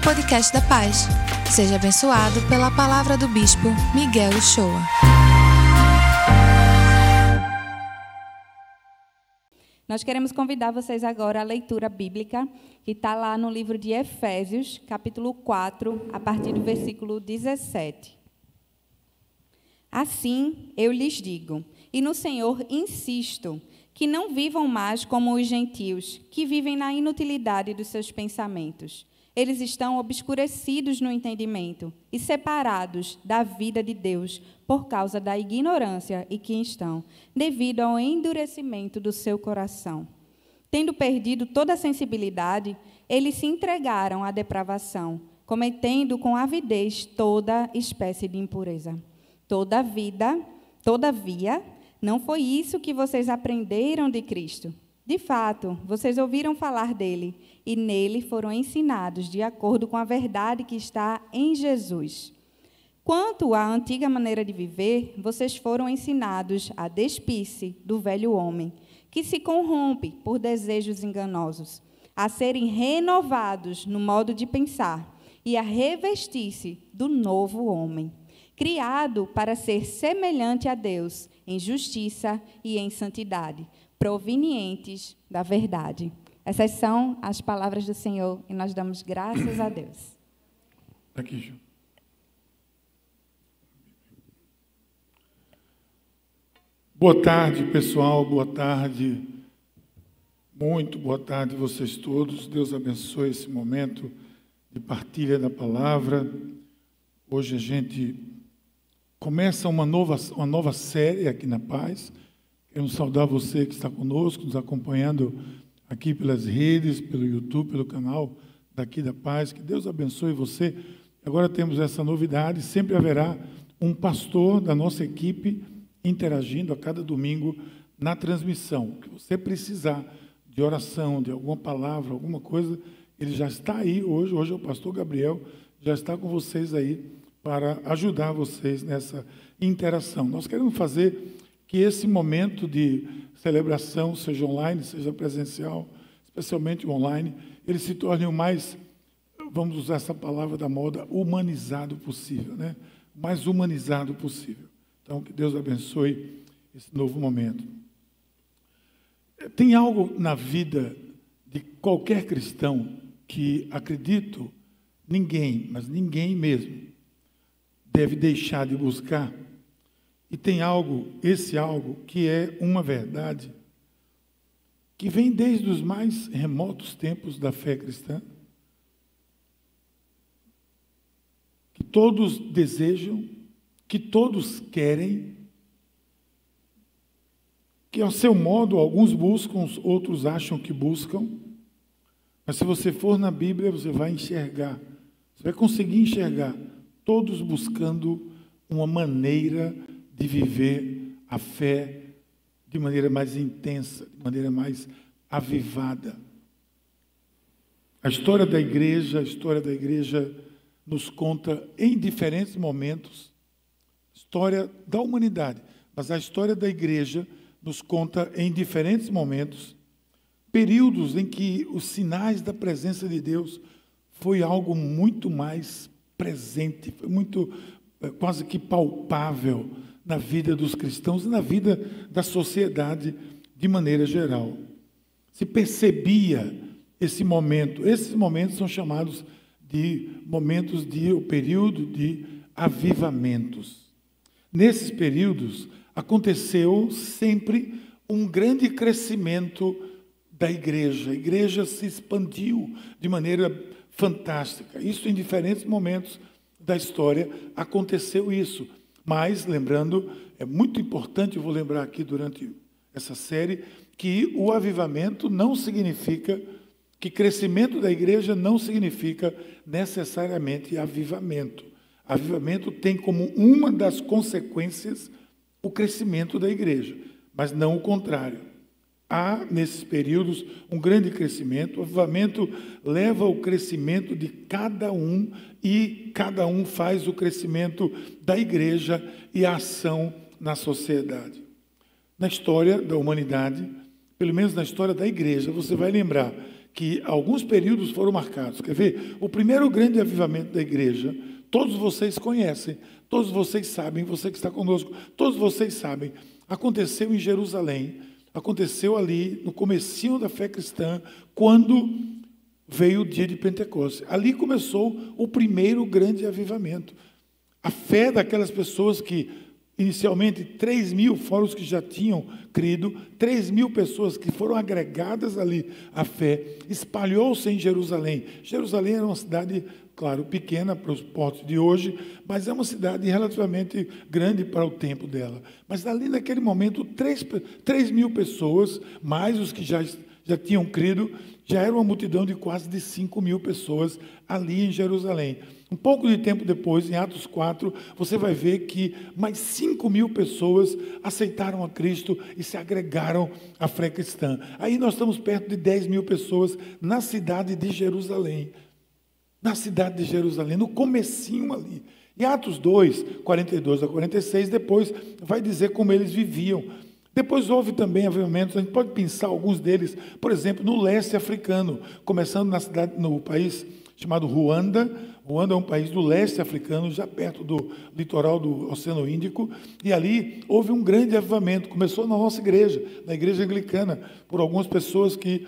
ao podcast da Paz. Seja abençoado pela palavra do Bispo Miguel Uchoa. Nós queremos convidar vocês agora à leitura bíblica, que está lá no livro de Efésios, capítulo 4, a partir do versículo 17. Assim eu lhes digo, e no Senhor insisto, que não vivam mais como os gentios, que vivem na inutilidade dos seus pensamentos. Eles estão obscurecidos no entendimento e separados da vida de Deus por causa da ignorância em que estão, devido ao endurecimento do seu coração. Tendo perdido toda a sensibilidade, eles se entregaram à depravação, cometendo com avidez toda espécie de impureza. Toda vida, todavia, não foi isso que vocês aprenderam de Cristo. De fato, vocês ouviram falar dele e nele foram ensinados de acordo com a verdade que está em Jesus. Quanto à antiga maneira de viver, vocês foram ensinados a despir-se do velho homem, que se corrompe por desejos enganosos, a serem renovados no modo de pensar e a revestir-se do novo homem criado para ser semelhante a Deus em justiça e em santidade, provenientes da verdade. Essas são as palavras do Senhor e nós damos graças a Deus. Aqui, Ju. Boa tarde, pessoal. Boa tarde. Muito boa tarde vocês todos. Deus abençoe esse momento de partilha da palavra. Hoje a gente Começa uma nova, uma nova série aqui na Paz. Queremos saudar você que está conosco, nos acompanhando aqui pelas redes, pelo YouTube, pelo canal daqui da Paz. Que Deus abençoe você. Agora temos essa novidade: sempre haverá um pastor da nossa equipe interagindo a cada domingo na transmissão. Que você precisar de oração, de alguma palavra, alguma coisa, ele já está aí hoje. Hoje é o pastor Gabriel, já está com vocês aí para ajudar vocês nessa interação. Nós queremos fazer que esse momento de celebração, seja online, seja presencial, especialmente online, ele se torne o mais, vamos usar essa palavra da moda, humanizado possível, né? O mais humanizado possível. Então, que Deus abençoe esse novo momento. Tem algo na vida de qualquer cristão que acredito ninguém, mas ninguém mesmo, deve deixar de buscar. E tem algo, esse algo, que é uma verdade, que vem desde os mais remotos tempos da fé cristã, que todos desejam, que todos querem, que ao seu modo alguns buscam, outros acham que buscam, mas se você for na Bíblia, você vai enxergar, você vai conseguir enxergar todos buscando uma maneira de viver a fé de maneira mais intensa, de maneira mais avivada. A história da igreja, a história da igreja nos conta em diferentes momentos, história da humanidade, mas a história da igreja nos conta em diferentes momentos, períodos em que os sinais da presença de Deus foi algo muito mais presente, muito é, quase que palpável na vida dos cristãos e na vida da sociedade de maneira geral. Se percebia esse momento, esses momentos são chamados de momentos de o período de avivamentos. Nesses períodos aconteceu sempre um grande crescimento da igreja. A igreja se expandiu de maneira fantástica. Isso em diferentes momentos da história aconteceu isso. Mas, lembrando, é muito importante, eu vou lembrar aqui durante essa série, que o avivamento não significa, que crescimento da igreja não significa necessariamente avivamento. Avivamento tem como uma das consequências o crescimento da igreja, mas não o contrário há, nesses períodos, um grande crescimento. O avivamento leva ao crescimento de cada um e cada um faz o crescimento da igreja e a ação na sociedade. Na história da humanidade, pelo menos na história da igreja, você vai lembrar que alguns períodos foram marcados. Quer ver? O primeiro grande avivamento da igreja, todos vocês conhecem, todos vocês sabem, você que está conosco, todos vocês sabem, aconteceu em Jerusalém, aconteceu ali no comecinho da fé cristã, quando veio o dia de Pentecostes. Ali começou o primeiro grande avivamento. A fé daquelas pessoas que Inicialmente, 3 mil foram os que já tinham crido, 3 mil pessoas que foram agregadas ali à fé, espalhou-se em Jerusalém. Jerusalém era uma cidade, claro, pequena para os portos de hoje, mas é uma cidade relativamente grande para o tempo dela. Mas ali naquele momento, 3, 3 mil pessoas, mais os que já, já tinham crido, já era uma multidão de quase de 5 mil pessoas ali em Jerusalém. Um pouco de tempo depois, em Atos 4, você vai ver que mais 5 mil pessoas aceitaram a Cristo e se agregaram à fé cristã. Aí nós estamos perto de 10 mil pessoas na cidade de Jerusalém. Na cidade de Jerusalém, no comecinho ali. Em Atos 2, 42 a 46, depois vai dizer como eles viviam. Depois houve também avivamentos, a gente pode pensar alguns deles, por exemplo, no leste africano, começando na cidade, no país chamado Ruanda, Ruanda é um país do leste africano, já perto do litoral do Oceano Índico, e ali houve um grande avivamento. Começou na nossa igreja, na igreja anglicana, por algumas pessoas que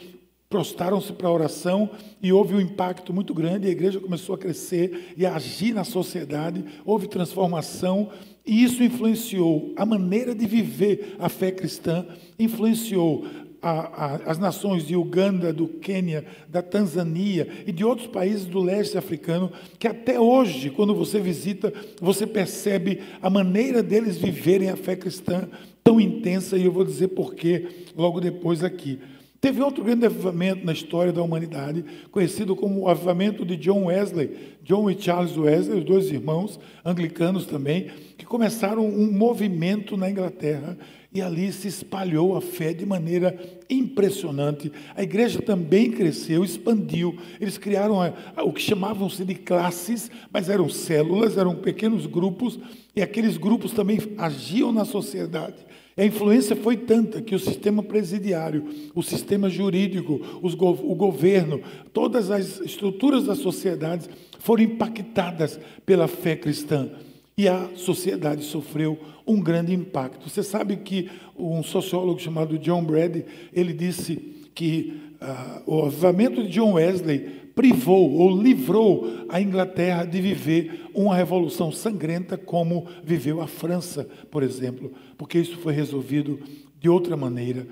prostaram-se para a oração e houve um impacto muito grande. A igreja começou a crescer e a agir na sociedade, houve transformação e isso influenciou a maneira de viver a fé cristã, influenciou a, a, as nações de Uganda, do Quênia, da Tanzânia e de outros países do leste africano, que até hoje, quando você visita, você percebe a maneira deles viverem a fé cristã tão intensa, e eu vou dizer porquê logo depois aqui. Teve outro grande avivamento na história da humanidade, conhecido como o avivamento de John Wesley, John e Charles Wesley, os dois irmãos anglicanos também, que começaram um movimento na Inglaterra e ali se espalhou a fé de maneira impressionante. A igreja também cresceu, expandiu. Eles criaram o que chamavam-se de classes, mas eram células, eram pequenos grupos, e aqueles grupos também agiam na sociedade. A influência foi tanta que o sistema presidiário, o sistema jurídico, o governo, todas as estruturas da sociedade foram impactadas pela fé cristã. E a sociedade sofreu um grande impacto. Você sabe que um sociólogo chamado John Brady, ele disse que uh, o avivamento de John Wesley privou ou livrou a Inglaterra de viver uma revolução sangrenta como viveu a França, por exemplo, porque isso foi resolvido de outra maneira.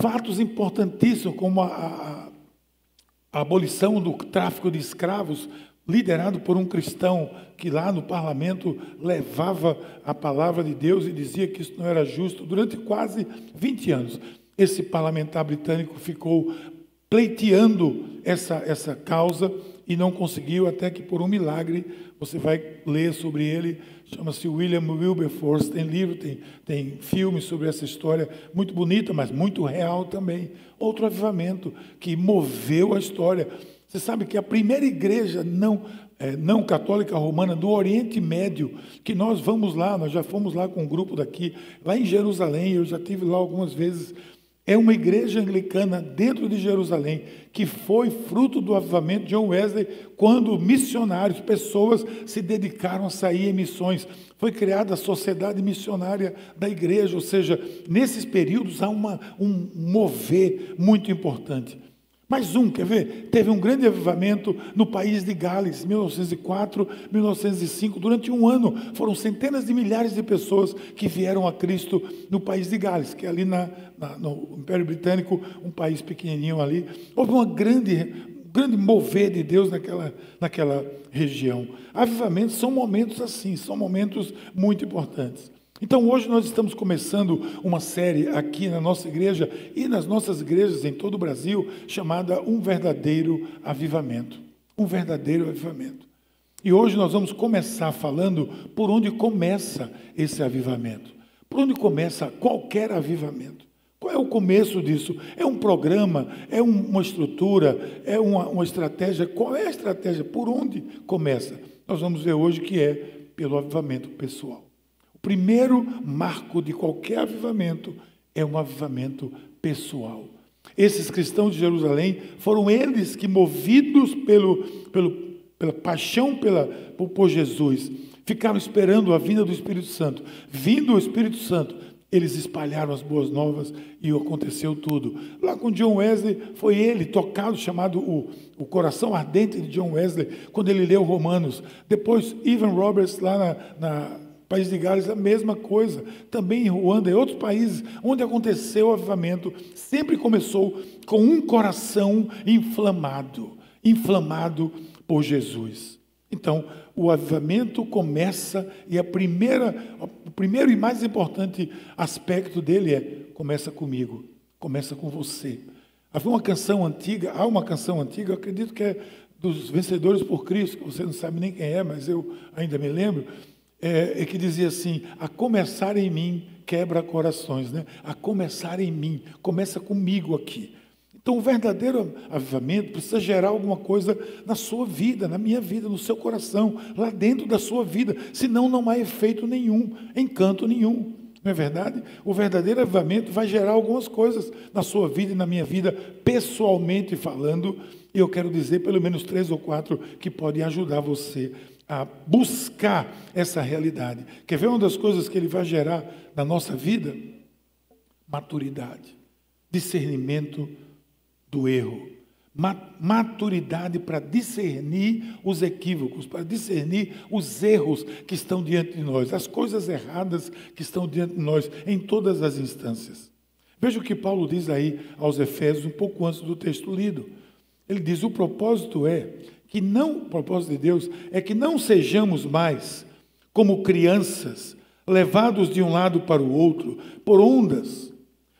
Fatos importantíssimos como a, a, a abolição do tráfico de escravos liderado por um cristão que lá no parlamento levava a palavra de Deus e dizia que isso não era justo durante quase 20 anos. Esse parlamentar britânico ficou pleiteando essa, essa causa e não conseguiu, até que por um milagre, você vai ler sobre ele, chama-se William Wilberforce, tem livro, tem, tem filme sobre essa história, muito bonita, mas muito real também. Outro avivamento que moveu a história. Você sabe que a primeira igreja não, é, não católica romana do Oriente Médio, que nós vamos lá, nós já fomos lá com um grupo daqui, lá em Jerusalém, eu já tive lá algumas vezes. É uma igreja anglicana dentro de Jerusalém, que foi fruto do avivamento de John Wesley, quando missionários, pessoas se dedicaram a sair em missões. Foi criada a sociedade missionária da igreja, ou seja, nesses períodos há uma, um mover muito importante. Mais um, quer ver? Teve um grande avivamento no país de Gales, 1904, 1905. Durante um ano, foram centenas de milhares de pessoas que vieram a Cristo no país de Gales, que é ali na, na, no Império Britânico, um país pequenininho ali. Houve uma grande, um grande mover de Deus naquela, naquela região. Avivamentos são momentos assim, são momentos muito importantes. Então, hoje nós estamos começando uma série aqui na nossa igreja e nas nossas igrejas em todo o Brasil, chamada Um Verdadeiro Avivamento. Um verdadeiro avivamento. E hoje nós vamos começar falando por onde começa esse avivamento. Por onde começa qualquer avivamento. Qual é o começo disso? É um programa? É uma estrutura? É uma, uma estratégia? Qual é a estratégia? Por onde começa? Nós vamos ver hoje que é pelo avivamento pessoal. O primeiro marco de qualquer avivamento é um avivamento pessoal. Esses cristãos de Jerusalém foram eles que, movidos pelo, pelo, pela paixão pela, por, por Jesus, ficaram esperando a vinda do Espírito Santo. Vindo o Espírito Santo, eles espalharam as boas novas e aconteceu tudo. Lá com John Wesley, foi ele tocado, chamado o, o coração ardente de John Wesley, quando ele leu Romanos. Depois, Ivan Roberts, lá na, na País de Gales, a mesma coisa. Também em Ruanda e outros países onde aconteceu o avivamento, sempre começou com um coração inflamado inflamado por Jesus. Então, o avivamento começa, e a primeira, o primeiro e mais importante aspecto dele é: começa comigo, começa com você. Havia uma canção antiga, há uma canção antiga, acredito que é dos Vencedores por Cristo, que você não sabe nem quem é, mas eu ainda me lembro, é, é que dizia assim: a começar em mim quebra corações, né? A começar em mim, começa comigo aqui. Então, o verdadeiro avivamento precisa gerar alguma coisa na sua vida, na minha vida, no seu coração, lá dentro da sua vida. Senão, não há efeito nenhum, encanto nenhum. Não é verdade? O verdadeiro avivamento vai gerar algumas coisas na sua vida e na minha vida, pessoalmente falando. E eu quero dizer pelo menos três ou quatro que podem ajudar você a buscar essa realidade. Quer ver uma das coisas que ele vai gerar na nossa vida? Maturidade, discernimento do erro. Maturidade para discernir os equívocos, para discernir os erros que estão diante de nós, as coisas erradas que estão diante de nós, em todas as instâncias. Veja o que Paulo diz aí aos Efésios, um pouco antes do texto lido. Ele diz: o propósito é que não, o propósito de Deus é que não sejamos mais como crianças, levados de um lado para o outro por ondas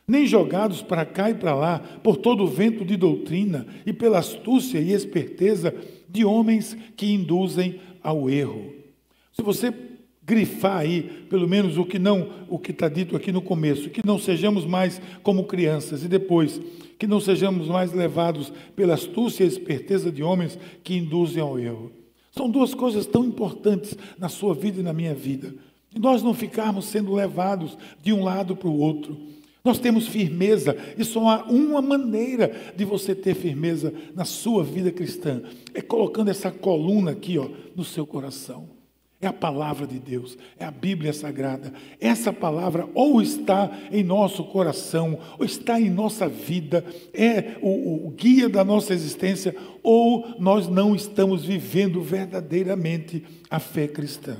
nem jogados para cá e para lá por todo o vento de doutrina e pela astúcia e esperteza de homens que induzem ao erro. Se você grifar aí, pelo menos o que não, o que está dito aqui no começo, que não sejamos mais como crianças e depois que não sejamos mais levados pela astúcia e esperteza de homens que induzem ao erro. São duas coisas tão importantes na sua vida e na minha vida. E nós não ficarmos sendo levados de um lado para o outro. Nós temos firmeza, e só há uma maneira de você ter firmeza na sua vida cristã: é colocando essa coluna aqui ó, no seu coração. É a palavra de Deus, é a Bíblia Sagrada. Essa palavra ou está em nosso coração, ou está em nossa vida, é o, o guia da nossa existência, ou nós não estamos vivendo verdadeiramente a fé cristã.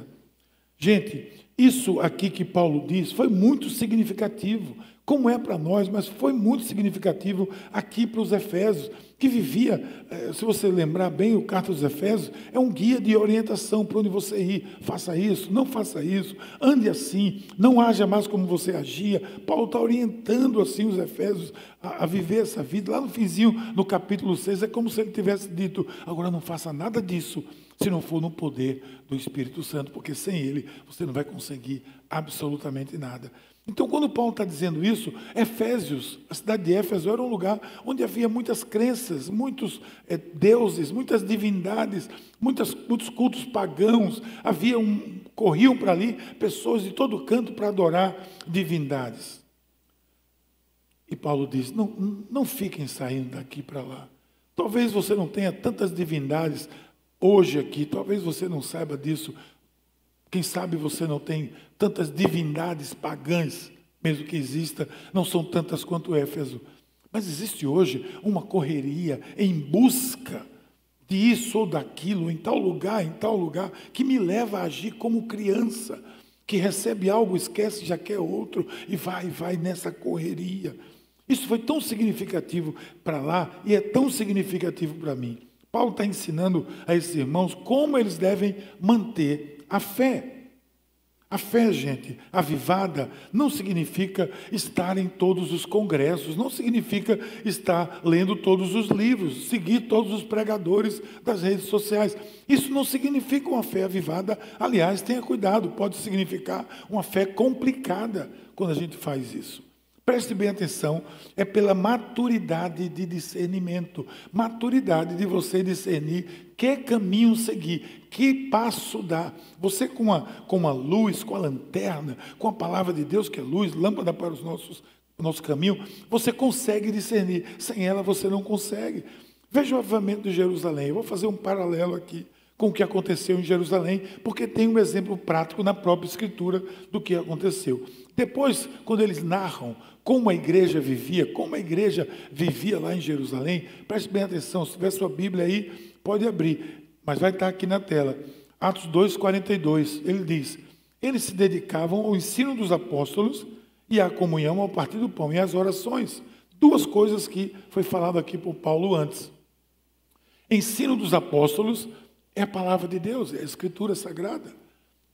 Gente, isso aqui que Paulo diz foi muito significativo como é para nós, mas foi muito significativo aqui para os Efésios, que vivia, eh, se você lembrar bem, o Carta dos Efésios é um guia de orientação para onde você ir. Faça isso, não faça isso, ande assim, não haja mais como você agia. Paulo está orientando assim os Efésios a, a viver essa vida. Lá no finzinho, no capítulo 6, é como se ele tivesse dito: agora não faça nada disso se não for no poder do Espírito Santo, porque sem ele você não vai conseguir absolutamente nada. Então, quando Paulo está dizendo isso, Efésios, a cidade de Éfeso era um lugar onde havia muitas crenças, muitos é, deuses, muitas divindades, muitas, muitos cultos pagãos. Havia um, corriam para ali pessoas de todo canto para adorar divindades. E Paulo diz: não, não fiquem saindo daqui para lá. Talvez você não tenha tantas divindades hoje aqui, talvez você não saiba disso, quem sabe você não tem tantas divindades pagãs, mesmo que exista, não são tantas quanto Éfeso. Mas existe hoje uma correria em busca de isso ou daquilo, em tal lugar, em tal lugar, que me leva a agir como criança, que recebe algo, esquece, já quer outro, e vai, vai nessa correria. Isso foi tão significativo para lá e é tão significativo para mim. Paulo está ensinando a esses irmãos como eles devem manter a fé. A fé, gente, avivada, não significa estar em todos os congressos, não significa estar lendo todos os livros, seguir todos os pregadores das redes sociais. Isso não significa uma fé avivada. Aliás, tenha cuidado, pode significar uma fé complicada quando a gente faz isso. Preste bem atenção, é pela maturidade de discernimento, maturidade de você discernir que caminho seguir, que passo dar. Você com a, com a luz, com a lanterna, com a palavra de Deus que é luz, lâmpada para os nossos o nosso caminho, você consegue discernir. Sem ela você não consegue. Veja o avivamento de Jerusalém. Eu vou fazer um paralelo aqui com o que aconteceu em Jerusalém, porque tem um exemplo prático na própria Escritura do que aconteceu. Depois, quando eles narram como a igreja vivia, como a igreja vivia lá em Jerusalém, preste bem atenção, se tiver sua Bíblia aí, pode abrir, mas vai estar aqui na tela. Atos 2,42, ele diz: Eles se dedicavam ao ensino dos apóstolos e à comunhão ao partir do pão e às orações. Duas coisas que foi falado aqui por Paulo antes. Ensino dos apóstolos é a palavra de Deus, é a escritura sagrada.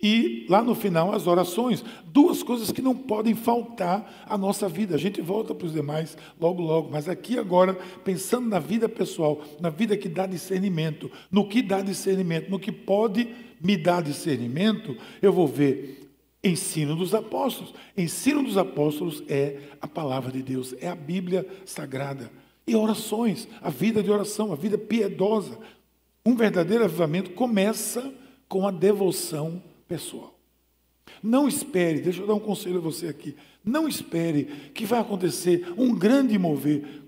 E lá no final, as orações. Duas coisas que não podem faltar à nossa vida. A gente volta para os demais logo, logo. Mas aqui agora, pensando na vida pessoal, na vida que dá discernimento, no que dá discernimento, no que pode me dar discernimento, eu vou ver ensino dos apóstolos. Ensino dos apóstolos é a palavra de Deus, é a Bíblia sagrada. E orações, a vida de oração, a vida piedosa, um verdadeiro avivamento começa com a devoção pessoal. Não espere, deixa eu dar um conselho a você aqui. Não espere que vai acontecer um grande mover.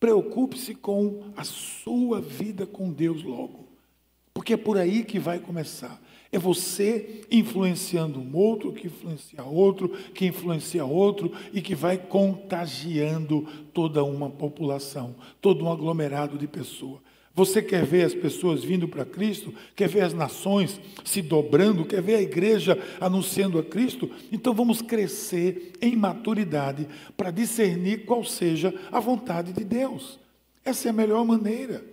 Preocupe-se com a sua vida com Deus logo. Porque é por aí que vai começar. É você influenciando um outro, que influencia outro, que influencia outro e que vai contagiando toda uma população, todo um aglomerado de pessoas. Você quer ver as pessoas vindo para Cristo? Quer ver as nações se dobrando? Quer ver a igreja anunciando a Cristo? Então vamos crescer em maturidade para discernir qual seja a vontade de Deus. Essa é a melhor maneira.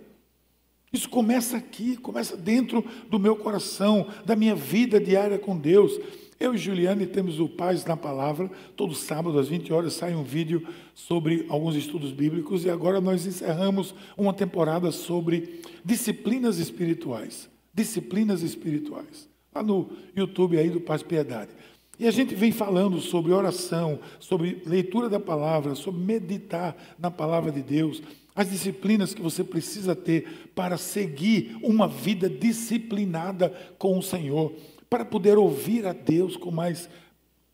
Isso começa aqui, começa dentro do meu coração, da minha vida diária com Deus. Eu e Juliane temos o Paz na Palavra. Todo sábado, às 20 horas, sai um vídeo sobre alguns estudos bíblicos. E agora nós encerramos uma temporada sobre disciplinas espirituais. Disciplinas espirituais. Lá no YouTube aí do Paz Piedade. E a gente vem falando sobre oração, sobre leitura da palavra, sobre meditar na palavra de Deus, as disciplinas que você precisa ter para seguir uma vida disciplinada com o Senhor para poder ouvir a Deus com mais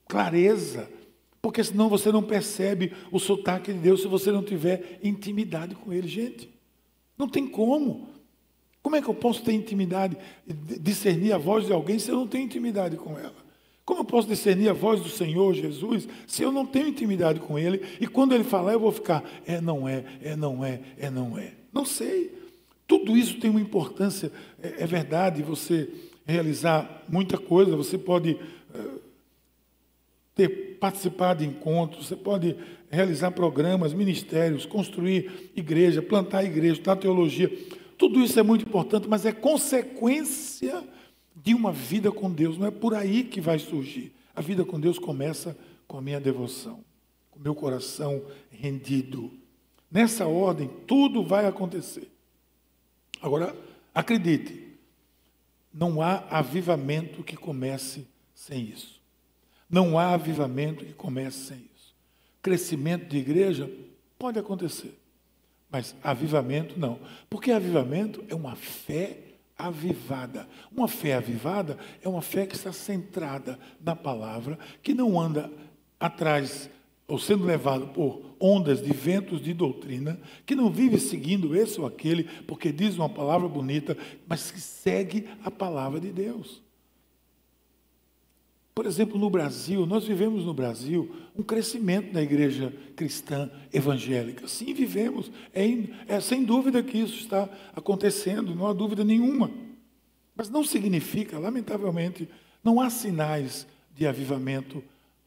clareza, porque senão você não percebe o sotaque de Deus se você não tiver intimidade com Ele, gente. Não tem como. Como é que eu posso ter intimidade, discernir a voz de alguém se eu não tenho intimidade com ela? Como eu posso discernir a voz do Senhor Jesus se eu não tenho intimidade com Ele? E quando Ele falar, eu vou ficar, é, não é, é, não é, é, não é. Não sei. Tudo isso tem uma importância, é, é verdade, você realizar muita coisa, você pode uh, ter participado de encontros, você pode realizar programas, ministérios, construir igreja, plantar igreja, dar teologia. Tudo isso é muito importante, mas é consequência de uma vida com Deus. Não é por aí que vai surgir. A vida com Deus começa com a minha devoção, com o meu coração rendido. Nessa ordem, tudo vai acontecer. Agora, acredite, não há avivamento que comece sem isso. Não há avivamento que comece sem isso. Crescimento de igreja pode acontecer, mas avivamento não. Porque avivamento é uma fé avivada. Uma fé avivada é uma fé que está centrada na palavra, que não anda atrás ou sendo levado por ondas de ventos de doutrina, que não vive seguindo esse ou aquele, porque diz uma palavra bonita, mas que segue a palavra de Deus. Por exemplo, no Brasil, nós vivemos no Brasil um crescimento da igreja cristã evangélica. Sim, vivemos. É, é sem dúvida que isso está acontecendo, não há dúvida nenhuma. Mas não significa, lamentavelmente, não há sinais de avivamento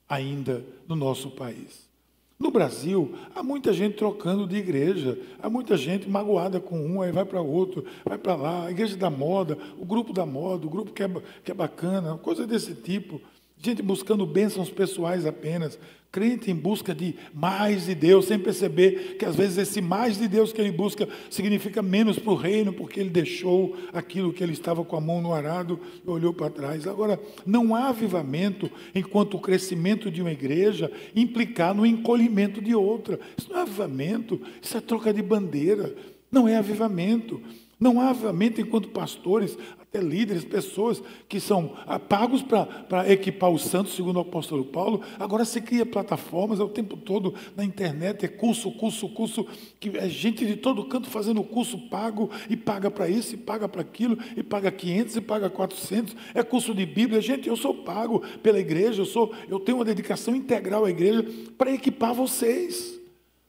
ainda no nosso país. No Brasil, há muita gente trocando de igreja, há muita gente magoada com um, aí vai para outro, vai para lá, a igreja da moda, o grupo da moda, o grupo que é, que é bacana, coisa desse tipo. Gente buscando bênçãos pessoais apenas, crente em busca de mais de Deus, sem perceber que às vezes esse mais de Deus que ele busca significa menos para o reino, porque ele deixou aquilo que ele estava com a mão no arado e olhou para trás. Agora, não há avivamento enquanto o crescimento de uma igreja implicar no encolhimento de outra. Isso não é avivamento, isso é troca de bandeira. Não é avivamento. Não há avivamento enquanto pastores, até líderes, pessoas que são ah, pagos para equipar os santos, segundo o apóstolo Paulo. Agora se cria plataformas é o tempo todo na internet, é curso, curso, curso, que é gente de todo canto fazendo curso pago e paga para isso, e paga para aquilo, e paga 500 e paga 400. É curso de Bíblia. Gente, eu sou pago pela igreja, eu, sou, eu tenho uma dedicação integral à igreja para equipar vocês,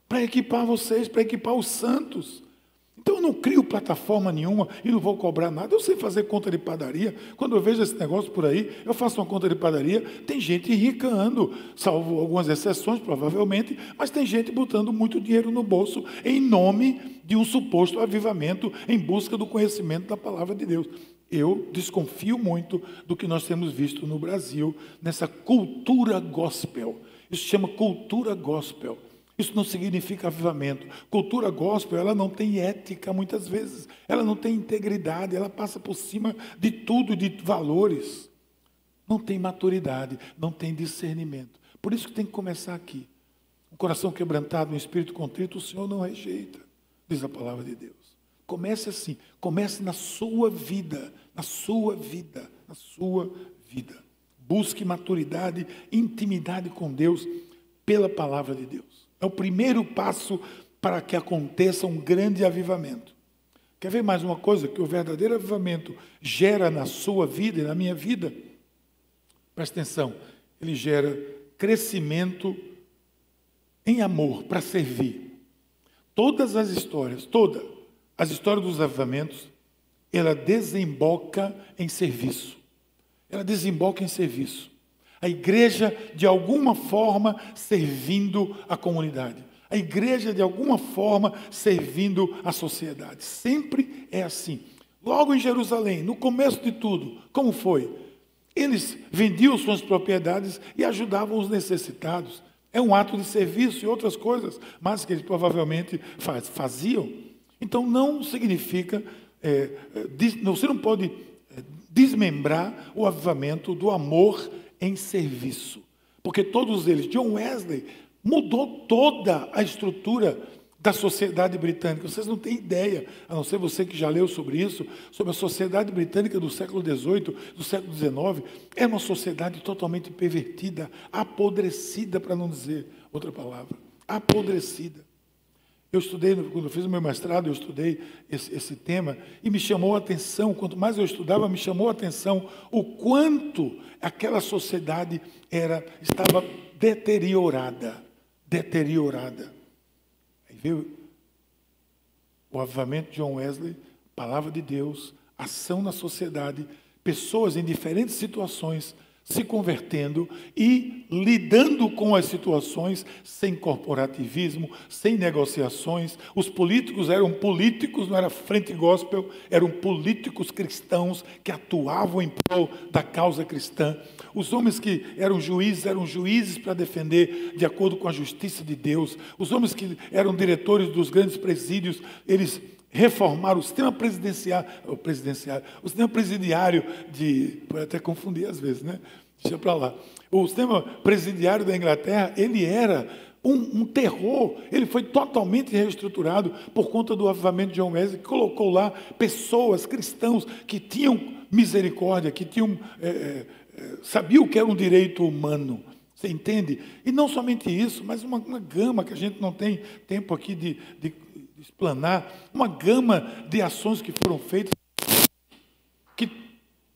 para equipar vocês, para equipar os santos. Então eu não crio plataforma nenhuma e não vou cobrar nada. Eu sei fazer conta de padaria. Quando eu vejo esse negócio por aí, eu faço uma conta de padaria, tem gente enricando, salvo algumas exceções, provavelmente, mas tem gente botando muito dinheiro no bolso em nome de um suposto avivamento em busca do conhecimento da palavra de Deus. Eu desconfio muito do que nós temos visto no Brasil, nessa cultura gospel. Isso se chama cultura gospel. Isso não significa avivamento. Cultura gospel, ela não tem ética muitas vezes. Ela não tem integridade, ela passa por cima de tudo, de valores. Não tem maturidade, não tem discernimento. Por isso que tem que começar aqui. Um coração quebrantado, um espírito contrito, o Senhor não rejeita, diz a palavra de Deus. Comece assim, comece na sua vida, na sua vida, na sua vida. Busque maturidade, intimidade com Deus pela palavra de Deus. É o primeiro passo para que aconteça um grande avivamento. Quer ver mais uma coisa que o verdadeiro avivamento gera na sua vida e na minha vida? Presta atenção, ele gera crescimento em amor para servir. Todas as histórias, toda as histórias dos avivamentos, ela desemboca em serviço. Ela desemboca em serviço a igreja de alguma forma servindo a comunidade, a igreja de alguma forma servindo a sociedade. Sempre é assim. Logo em Jerusalém, no começo de tudo, como foi? Eles vendiam suas propriedades e ajudavam os necessitados. É um ato de serviço e outras coisas, mas que eles provavelmente faz, faziam. Então não significa, é, é você não pode é, desmembrar o avivamento do amor em serviço. Porque todos eles, John Wesley, mudou toda a estrutura da sociedade britânica. Vocês não têm ideia, a não ser você que já leu sobre isso, sobre a sociedade britânica do século XVIII, do século XIX. É uma sociedade totalmente pervertida, apodrecida, para não dizer outra palavra. Apodrecida. Eu estudei, quando eu fiz o meu mestrado, eu estudei esse, esse, tema e me chamou a atenção, quanto mais eu estudava, me chamou a atenção o quanto aquela sociedade era, estava deteriorada. Deteriorada. Aí veio o avivamento de John Wesley, palavra de Deus, ação na sociedade, pessoas em diferentes situações se convertendo e lidando com as situações sem corporativismo, sem negociações. Os políticos eram políticos, não era frente gospel, eram políticos cristãos que atuavam em prol da causa cristã. Os homens que eram juízes eram juízes para defender de acordo com a justiça de Deus. Os homens que eram diretores dos grandes presídios, eles reformar o sistema presidenciário, o o sistema presidiário de, pode até confundir às vezes, né? Deixa para lá. O sistema presidiário da Inglaterra, ele era um, um, terror, ele foi totalmente reestruturado por conta do avivamento de John Wesley, que colocou lá pessoas, cristãos, que tinham misericórdia, que tinham, é, é, é sabiam que era um direito humano. Você entende? E não somente isso, mas uma, uma gama que a gente não tem tempo aqui de, de explanar, uma gama de ações que foram feitas que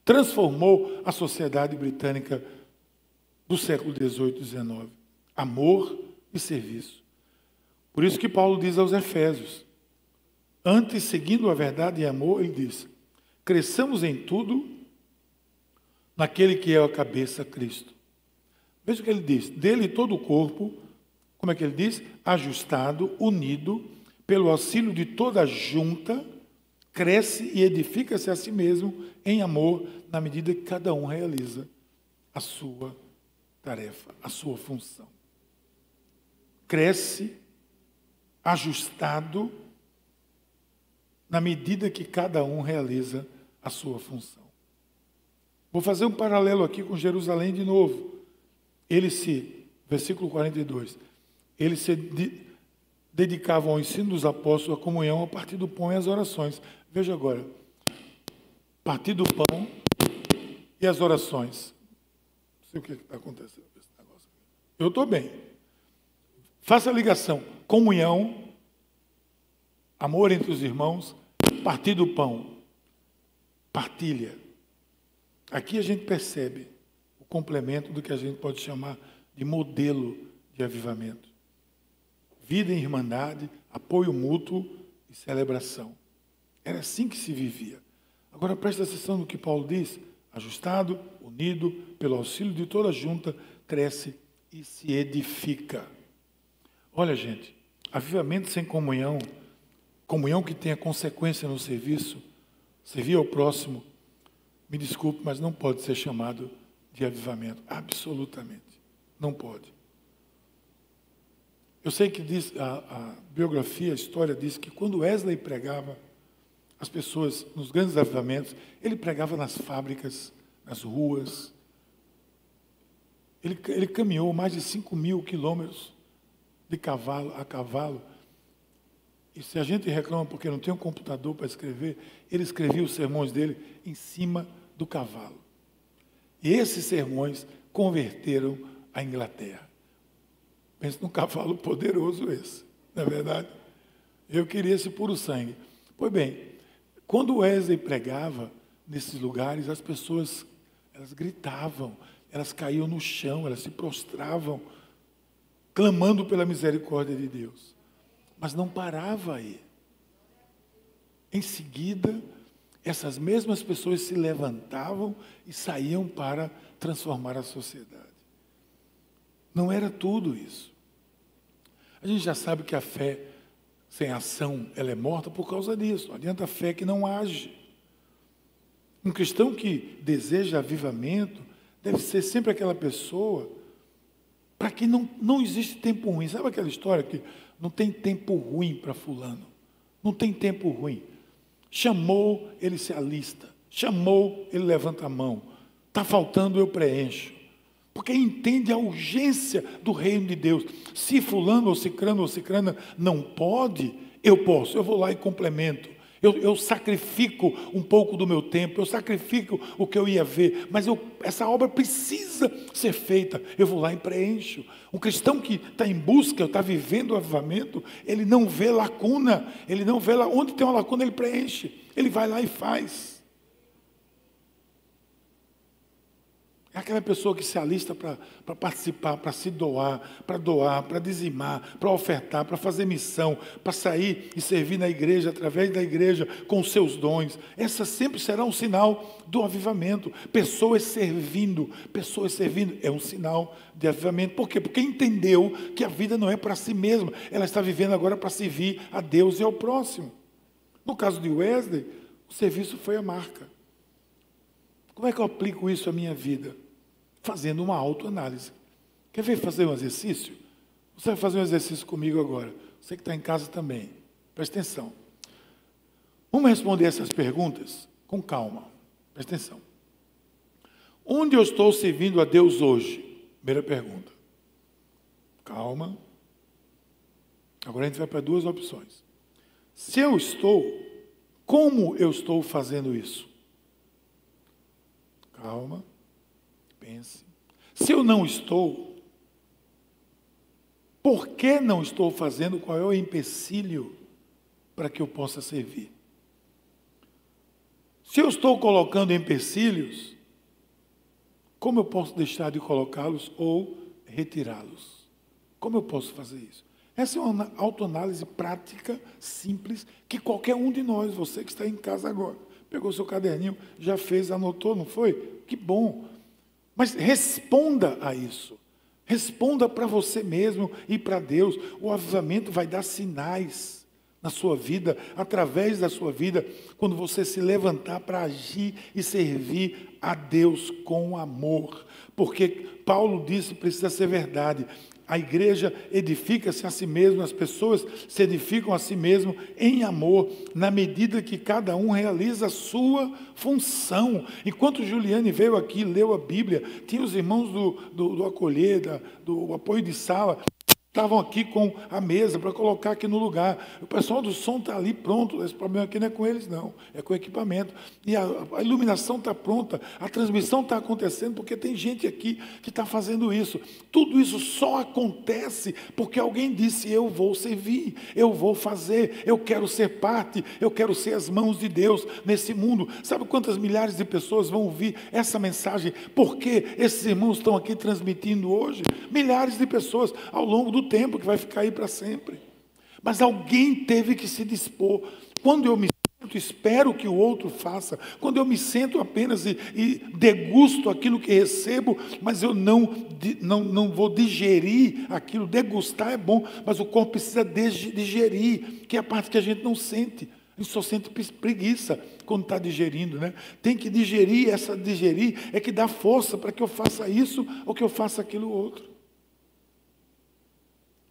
transformou a sociedade britânica do século XVIII e XIX. Amor e serviço. Por isso que Paulo diz aos Efésios, antes, seguindo a verdade e amor, ele diz, cresçamos em tudo naquele que é a cabeça, Cristo. Veja o que ele diz, dele todo o corpo, como é que ele diz? Ajustado, unido, pelo auxílio de toda a junta, cresce e edifica-se a si mesmo em amor, na medida que cada um realiza a sua tarefa, a sua função. Cresce ajustado na medida que cada um realiza a sua função. Vou fazer um paralelo aqui com Jerusalém de novo. Ele se, versículo 42, ele se dedicavam ao ensino dos apóstolos, a comunhão, a partir do pão e as orações. Veja agora, partir do pão e as orações. Não sei o que está acontecendo com esse negócio. Eu estou bem. Faça a ligação. Comunhão, amor entre os irmãos, partir do pão, partilha. Aqui a gente percebe o complemento do que a gente pode chamar de modelo de avivamento. Vida em irmandade, apoio mútuo e celebração. Era assim que se vivia. Agora preste atenção no que Paulo diz: ajustado, unido, pelo auxílio de toda a junta, cresce e se edifica. Olha, gente, avivamento sem comunhão, comunhão que tenha consequência no serviço, servir ao próximo, me desculpe, mas não pode ser chamado de avivamento. Absolutamente. Não pode. Eu sei que diz, a, a biografia, a história diz que quando Wesley pregava, as pessoas, nos grandes avivamentos, ele pregava nas fábricas, nas ruas. Ele, ele caminhou mais de 5 mil quilômetros de cavalo a cavalo. E se a gente reclama porque não tem um computador para escrever, ele escrevia os sermões dele em cima do cavalo. E esses sermões converteram a Inglaterra. Pense num cavalo poderoso esse, não é verdade? Eu queria esse puro sangue. Pois bem, quando Wesley pregava nesses lugares, as pessoas elas gritavam, elas caíam no chão, elas se prostravam, clamando pela misericórdia de Deus. Mas não parava aí. Em seguida, essas mesmas pessoas se levantavam e saíam para transformar a sociedade. Não era tudo isso. A gente já sabe que a fé sem ação ela é morta por causa disso. Não adianta a fé que não age. Um cristão que deseja avivamento deve ser sempre aquela pessoa para que não, não existe tempo ruim. Sabe aquela história que não tem tempo ruim para fulano? Não tem tempo ruim. Chamou, ele se alista. Chamou, ele levanta a mão. Está faltando, eu preencho. Porque entende a urgência do reino de Deus. Se fulano ou cicrano ou cicrana não pode, eu posso. Eu vou lá e complemento. Eu, eu, sacrifico um pouco do meu tempo, eu sacrifico o que eu ia ver, mas eu, essa obra precisa ser feita. Eu vou lá e preencho. Um cristão que está em busca, está vivendo o avivamento, ele não vê lacuna, ele não vê lá onde tem uma lacuna, ele preenche. Ele vai lá e faz. É aquela pessoa que se alista para participar, para se doar, para doar, para dizimar, para ofertar, para fazer missão, para sair e servir na igreja, através da igreja, com seus dons. Essa sempre será um sinal do avivamento. Pessoas servindo, pessoas servindo, é um sinal de avivamento. Por quê? Porque entendeu que a vida não é para si mesma, ela está vivendo agora para servir a Deus e ao próximo. No caso de Wesley, o serviço foi a marca. Como é que eu aplico isso à minha vida? Fazendo uma autoanálise. Quer ver fazer um exercício? Você vai fazer um exercício comigo agora. Você que está em casa também. Presta atenção. Vamos responder essas perguntas com calma. Presta atenção. Onde eu estou servindo a Deus hoje? Primeira pergunta. Calma. Agora a gente vai para duas opções. Se eu estou, como eu estou fazendo isso? Calma. Pense. Se eu não estou, por que não estou fazendo? Qual é o empecilho para que eu possa servir? Se eu estou colocando empecilhos, como eu posso deixar de colocá-los ou retirá-los? Como eu posso fazer isso? Essa é uma autoanálise prática, simples, que qualquer um de nós, você que está em casa agora, pegou seu caderninho, já fez, anotou, não foi? Que bom. Mas responda a isso. Responda para você mesmo e para Deus. O avivamento vai dar sinais na sua vida, através da sua vida, quando você se levantar para agir e servir a Deus com amor. Porque Paulo disse, precisa ser verdade. A igreja edifica-se a si mesma, as pessoas se edificam a si mesmo em amor, na medida que cada um realiza a sua função. Enquanto Juliane veio aqui, leu a Bíblia, tinha os irmãos do, do, do acolher, do apoio de sala, Estavam aqui com a mesa para colocar aqui no lugar. O pessoal do som está ali pronto. Esse problema aqui não é com eles, não. É com o equipamento. E a, a iluminação está pronta. A transmissão está acontecendo porque tem gente aqui que está fazendo isso. Tudo isso só acontece porque alguém disse: Eu vou servir, eu vou fazer, eu quero ser parte, eu quero ser as mãos de Deus nesse mundo. Sabe quantas milhares de pessoas vão ouvir essa mensagem? Porque esses irmãos estão aqui transmitindo hoje? Milhares de pessoas ao longo do do tempo que vai ficar aí para sempre. Mas alguém teve que se dispor. Quando eu me sento, espero que o outro faça. Quando eu me sento apenas e, e degusto aquilo que recebo, mas eu não, não, não vou digerir aquilo. Degustar é bom, mas o corpo precisa digerir, que é a parte que a gente não sente. A gente só sente preguiça quando está digerindo, né? Tem que digerir, essa digerir é que dá força para que eu faça isso ou que eu faça aquilo outro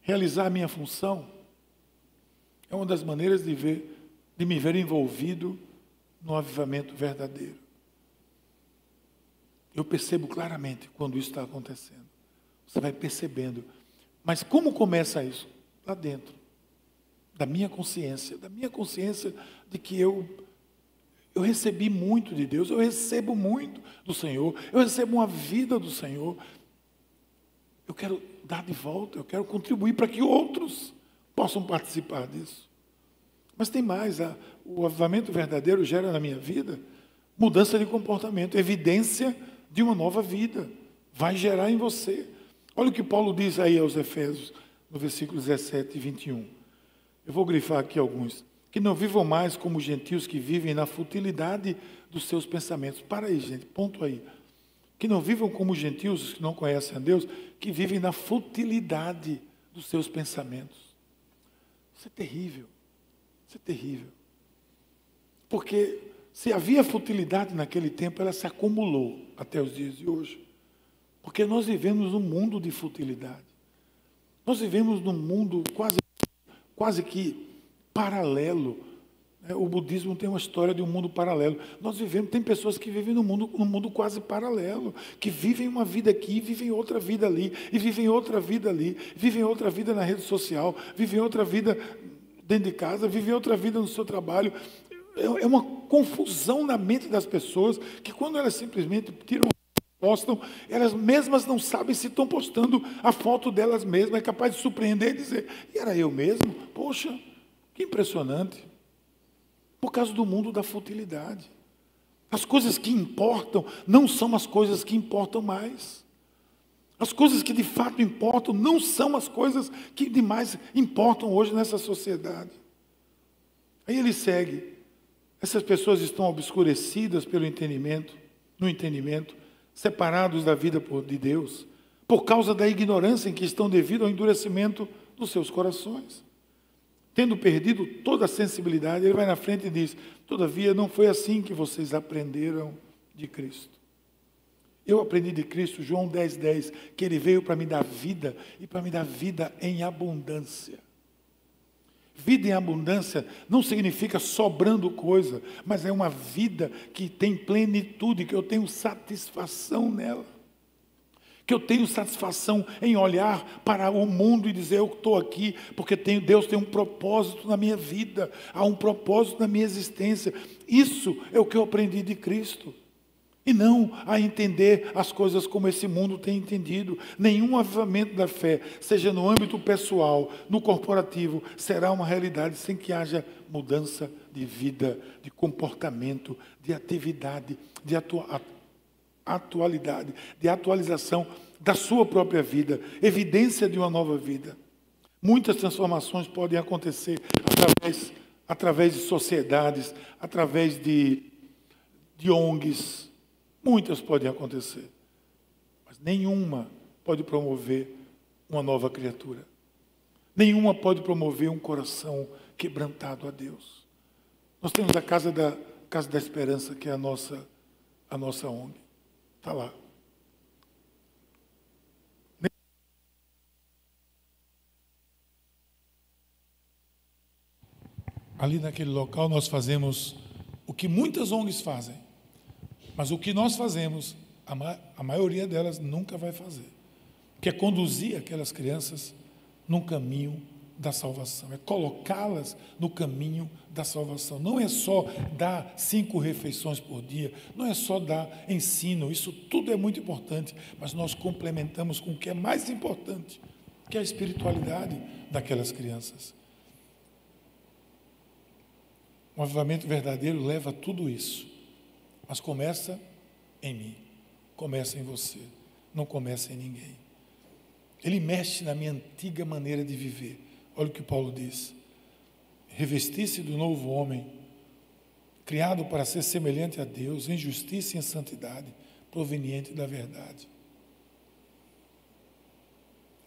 realizar a minha função é uma das maneiras de ver, de me ver envolvido no avivamento verdadeiro. Eu percebo claramente quando isso está acontecendo. Você vai percebendo. Mas como começa isso? Lá dentro. Da minha consciência. Da minha consciência de que eu, eu recebi muito de Deus. Eu recebo muito do Senhor. Eu recebo uma vida do Senhor. Eu quero dar de volta, eu quero contribuir para que outros possam participar disso. Mas tem mais, a, o avivamento verdadeiro gera na minha vida mudança de comportamento, evidência de uma nova vida. Vai gerar em você. Olha o que Paulo diz aí aos Efésios, no versículo 17 e 21. Eu vou grifar aqui alguns. Que não vivam mais como gentios que vivem na futilidade dos seus pensamentos. Para aí, gente, ponto aí. Que não vivam como gentios que não conhecem a Deus, que vivem na futilidade dos seus pensamentos. Isso é terrível. Isso é terrível. Porque se havia futilidade naquele tempo, ela se acumulou até os dias de hoje. Porque nós vivemos num mundo de futilidade. Nós vivemos num mundo quase, quase que paralelo o budismo tem uma história de um mundo paralelo. Nós vivemos, tem pessoas que vivem num mundo, num mundo quase paralelo, que vivem uma vida aqui, vivem outra vida ali, e vivem outra vida ali, vivem outra vida na rede social, vivem outra vida dentro de casa, vivem outra vida no seu trabalho. É, é uma confusão na mente das pessoas que quando elas simplesmente tiram postam, elas mesmas não sabem se estão postando a foto delas mesmas, é capaz de surpreender e dizer, e era eu mesmo? Poxa, que impressionante por causa do mundo da futilidade. As coisas que importam não são as coisas que importam mais. As coisas que de fato importam não são as coisas que demais importam hoje nessa sociedade. Aí ele segue. Essas pessoas estão obscurecidas pelo entendimento, no entendimento, separados da vida de Deus, por causa da ignorância em que estão devido ao endurecimento dos seus corações tendo perdido toda a sensibilidade, ele vai na frente e diz: Todavia, não foi assim que vocês aprenderam de Cristo. Eu aprendi de Cristo, João 10, 10, que ele veio para me dar vida e para me dar vida em abundância. Vida em abundância não significa sobrando coisa, mas é uma vida que tem plenitude, que eu tenho satisfação nela que eu tenho satisfação em olhar para o mundo e dizer eu estou aqui porque tenho, Deus tem um propósito na minha vida, há um propósito na minha existência. Isso é o que eu aprendi de Cristo. E não a entender as coisas como esse mundo tem entendido. Nenhum avivamento da fé, seja no âmbito pessoal, no corporativo, será uma realidade sem que haja mudança de vida, de comportamento, de atividade, de atuação atualidade, de atualização da sua própria vida, evidência de uma nova vida. Muitas transformações podem acontecer através, através de sociedades, através de, de ONGs. Muitas podem acontecer. Mas nenhuma pode promover uma nova criatura. Nenhuma pode promover um coração quebrantado a Deus. Nós temos a Casa da, Casa da Esperança, que é a nossa, a nossa ONG. Está lá. Ali naquele local nós fazemos o que muitas ONGs fazem, mas o que nós fazemos, a, ma a maioria delas nunca vai fazer, que é conduzir aquelas crianças num caminho da salvação, é colocá-las no caminho da salvação. Não é só dar cinco refeições por dia, não é só dar ensino, isso tudo é muito importante, mas nós complementamos com o que é mais importante, que é a espiritualidade daquelas crianças. Um avivamento verdadeiro leva tudo isso, mas começa em mim, começa em você, não começa em ninguém. Ele mexe na minha antiga maneira de viver. Olha o que Paulo diz: revestir-se do novo homem, criado para ser semelhante a Deus, em justiça e em santidade, proveniente da verdade.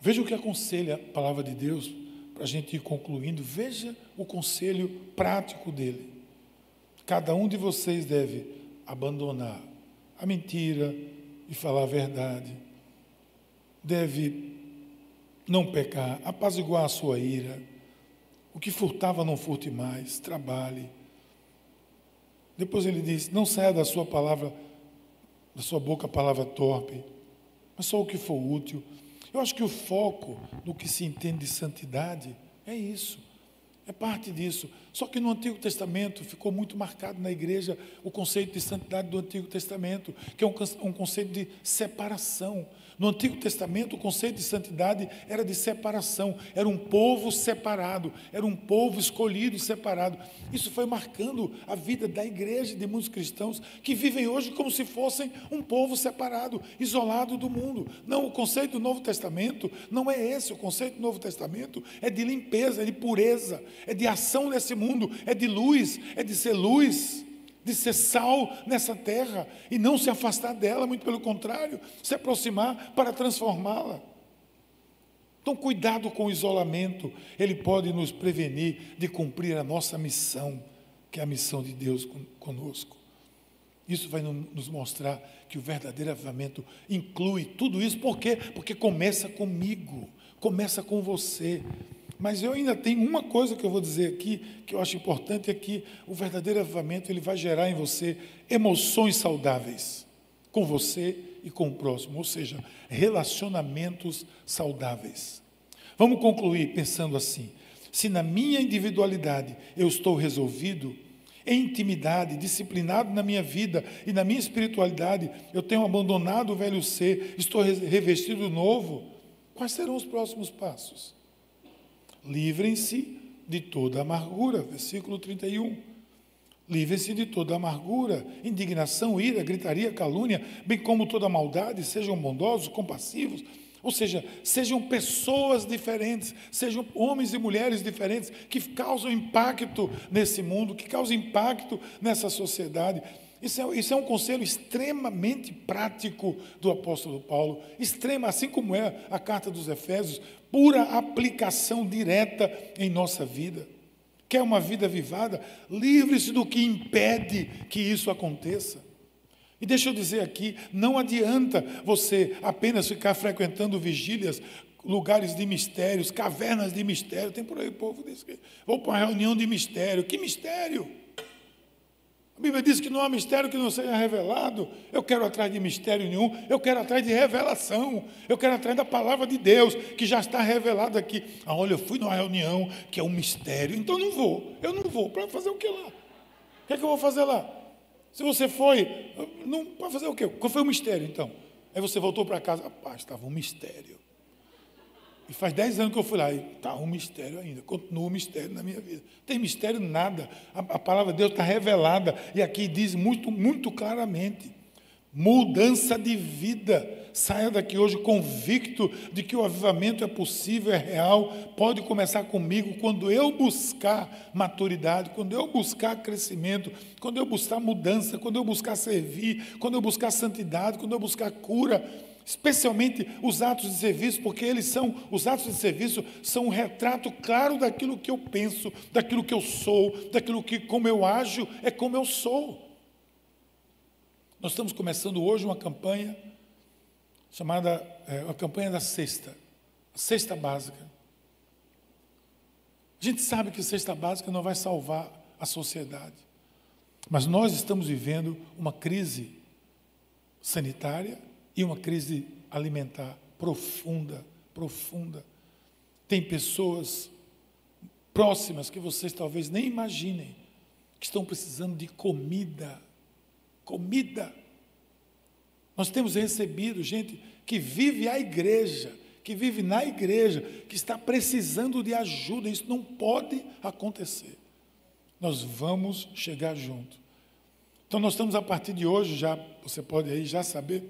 Veja o que aconselha a palavra de Deus, para a gente ir concluindo. Veja o conselho prático dele. Cada um de vocês deve abandonar a mentira e falar a verdade. Deve não pecar, apaziguar a sua ira. O que furtava, não furte mais, trabalhe. Depois ele diz: Não saia da sua palavra, da sua boca a palavra torpe, mas só o que for útil. Eu acho que o foco no que se entende de santidade é isso. É parte disso. Só que no Antigo Testamento ficou muito marcado na igreja o conceito de santidade do Antigo Testamento, que é um conceito de separação. No Antigo Testamento, o conceito de santidade era de separação, era um povo separado, era um povo escolhido e separado. Isso foi marcando a vida da igreja de muitos cristãos que vivem hoje como se fossem um povo separado, isolado do mundo. Não, o conceito do Novo Testamento não é esse. O conceito do Novo Testamento é de limpeza, é de pureza, é de ação nesse mundo, é de luz, é de ser luz de ser sal nessa terra e não se afastar dela, muito pelo contrário, se aproximar para transformá-la. Então, cuidado com o isolamento, ele pode nos prevenir de cumprir a nossa missão, que é a missão de Deus conosco. Isso vai nos mostrar que o verdadeiro avivamento inclui tudo isso, por quê? Porque começa comigo, começa com você. Mas eu ainda tenho uma coisa que eu vou dizer aqui, que eu acho importante, é que o verdadeiro avivamento ele vai gerar em você emoções saudáveis com você e com o próximo, ou seja, relacionamentos saudáveis. Vamos concluir pensando assim: se na minha individualidade eu estou resolvido, em intimidade, disciplinado na minha vida e na minha espiritualidade, eu tenho abandonado o velho ser, estou revestido do novo, quais serão os próximos passos? Livrem-se de toda amargura, versículo 31. Livrem-se de toda amargura, indignação, ira, gritaria, calúnia, bem como toda maldade, sejam bondosos, compassivos, ou seja, sejam pessoas diferentes, sejam homens e mulheres diferentes, que causam impacto nesse mundo, que causam impacto nessa sociedade. Isso é, isso é, um conselho extremamente prático do apóstolo Paulo, extrema, assim como é a carta dos Efésios, pura aplicação direta em nossa vida. Quer uma vida vivada? Livre-se do que impede que isso aconteça. E deixa eu dizer aqui: não adianta você apenas ficar frequentando vigílias, lugares de mistérios, cavernas de mistério. Tem por aí o povo diz vou para uma reunião de mistério. Que mistério? A Bíblia diz que não há mistério que não seja revelado. Eu quero atrás de mistério nenhum, eu quero atrás de revelação. Eu quero atrás da palavra de Deus, que já está revelada aqui. Ah, olha, eu fui numa reunião que é um mistério, então não vou. Eu não vou. Para fazer o que lá? O que é que eu vou fazer lá? Se você foi, não para fazer o quê? Qual foi o mistério então? Aí você voltou para casa, rapaz, estava um mistério. E faz dez anos que eu fui lá está um mistério ainda, continua um mistério na minha vida. Não tem mistério nada. A, a palavra de Deus está revelada e aqui diz muito, muito claramente: mudança de vida. Saia daqui hoje convicto de que o avivamento é possível, é real, pode começar comigo quando eu buscar maturidade, quando eu buscar crescimento, quando eu buscar mudança, quando eu buscar servir, quando eu buscar santidade, quando eu buscar cura especialmente os atos de serviço, porque eles são, os atos de serviço são um retrato claro daquilo que eu penso, daquilo que eu sou, daquilo que como eu ajo é como eu sou. Nós estamos começando hoje uma campanha chamada é, a campanha da cesta, a cesta básica. A gente sabe que cesta básica não vai salvar a sociedade, mas nós estamos vivendo uma crise sanitária e uma crise alimentar profunda, profunda. Tem pessoas próximas que vocês talvez nem imaginem que estão precisando de comida. Comida. Nós temos recebido gente que vive a igreja, que vive na igreja, que está precisando de ajuda. Isso não pode acontecer. Nós vamos chegar junto. Então nós estamos a partir de hoje já, você pode aí já saber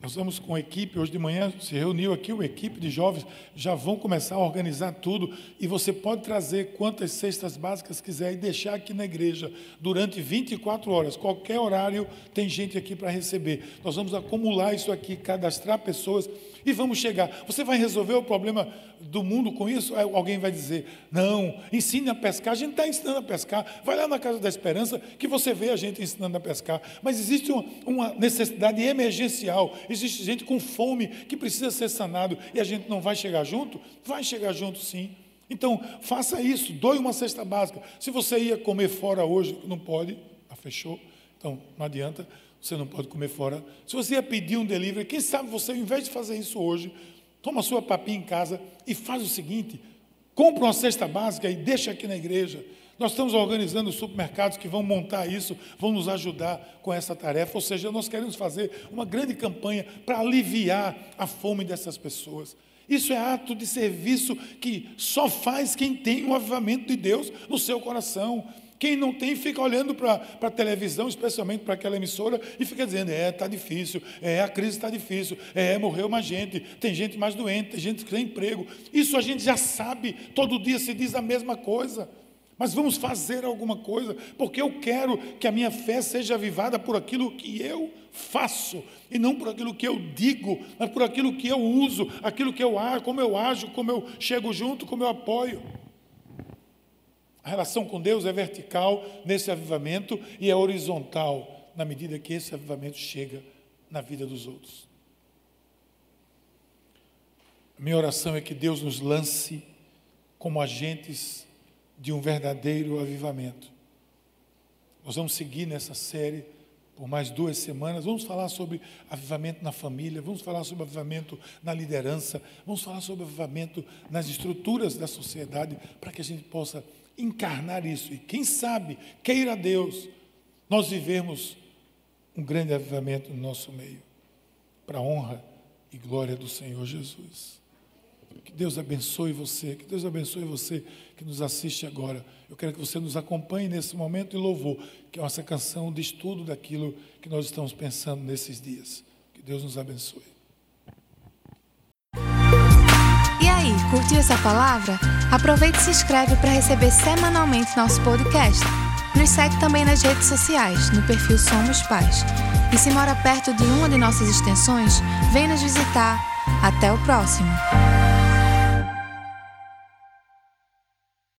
nós vamos com a equipe, hoje de manhã se reuniu aqui uma equipe de jovens, já vão começar a organizar tudo e você pode trazer quantas cestas básicas quiser e deixar aqui na igreja durante 24 horas, qualquer horário tem gente aqui para receber. Nós vamos acumular isso aqui, cadastrar pessoas e vamos chegar. Você vai resolver o problema do mundo com isso? Alguém vai dizer: não, ensine a pescar. A gente está ensinando a pescar. Vai lá na Casa da Esperança que você vê a gente ensinando a pescar. Mas existe uma, necessidade emergencial. Existe gente com fome que precisa ser sanado e a gente não vai chegar junto? Vai chegar junto sim. Então, faça isso, doe uma cesta básica. Se você ia comer fora hoje, não pode, ah, fechou, então não adianta. Você não pode comer fora. Se você ia pedir um delivery, quem sabe você, ao invés de fazer isso hoje, toma sua papinha em casa e faz o seguinte: compra uma cesta básica e deixa aqui na igreja. Nós estamos organizando supermercados que vão montar isso, vão nos ajudar com essa tarefa. Ou seja, nós queremos fazer uma grande campanha para aliviar a fome dessas pessoas. Isso é ato de serviço que só faz quem tem o avivamento de Deus no seu coração. Quem não tem fica olhando para a televisão, especialmente para aquela emissora, e fica dizendo: é, está difícil, é, a crise está difícil, é, morreu mais gente, tem gente mais doente, tem gente que tem emprego. Isso a gente já sabe, todo dia se diz a mesma coisa. Mas vamos fazer alguma coisa, porque eu quero que a minha fé seja avivada por aquilo que eu faço, e não por aquilo que eu digo, mas por aquilo que eu uso, aquilo que eu ajo, como eu ajo, como eu chego junto, como eu apoio. A relação com Deus é vertical nesse avivamento e é horizontal na medida que esse avivamento chega na vida dos outros. Minha oração é que Deus nos lance como agentes de um verdadeiro avivamento. Nós vamos seguir nessa série por mais duas semanas. Vamos falar sobre avivamento na família, vamos falar sobre avivamento na liderança, vamos falar sobre avivamento nas estruturas da sociedade, para que a gente possa encarnar isso. E quem sabe, queira Deus, nós vivemos um grande avivamento no nosso meio, para a honra e glória do Senhor Jesus. Que Deus abençoe você, que Deus abençoe você que nos assiste agora. Eu quero que você nos acompanhe nesse momento de louvor, que é nossa canção de estudo daquilo que nós estamos pensando nesses dias. Que Deus nos abençoe. Curtiu essa palavra? Aproveite e se inscreve para receber semanalmente nosso podcast. Nos segue também nas redes sociais, no perfil Somos Pais. E se mora perto de uma de nossas extensões, vem nos visitar. Até o próximo!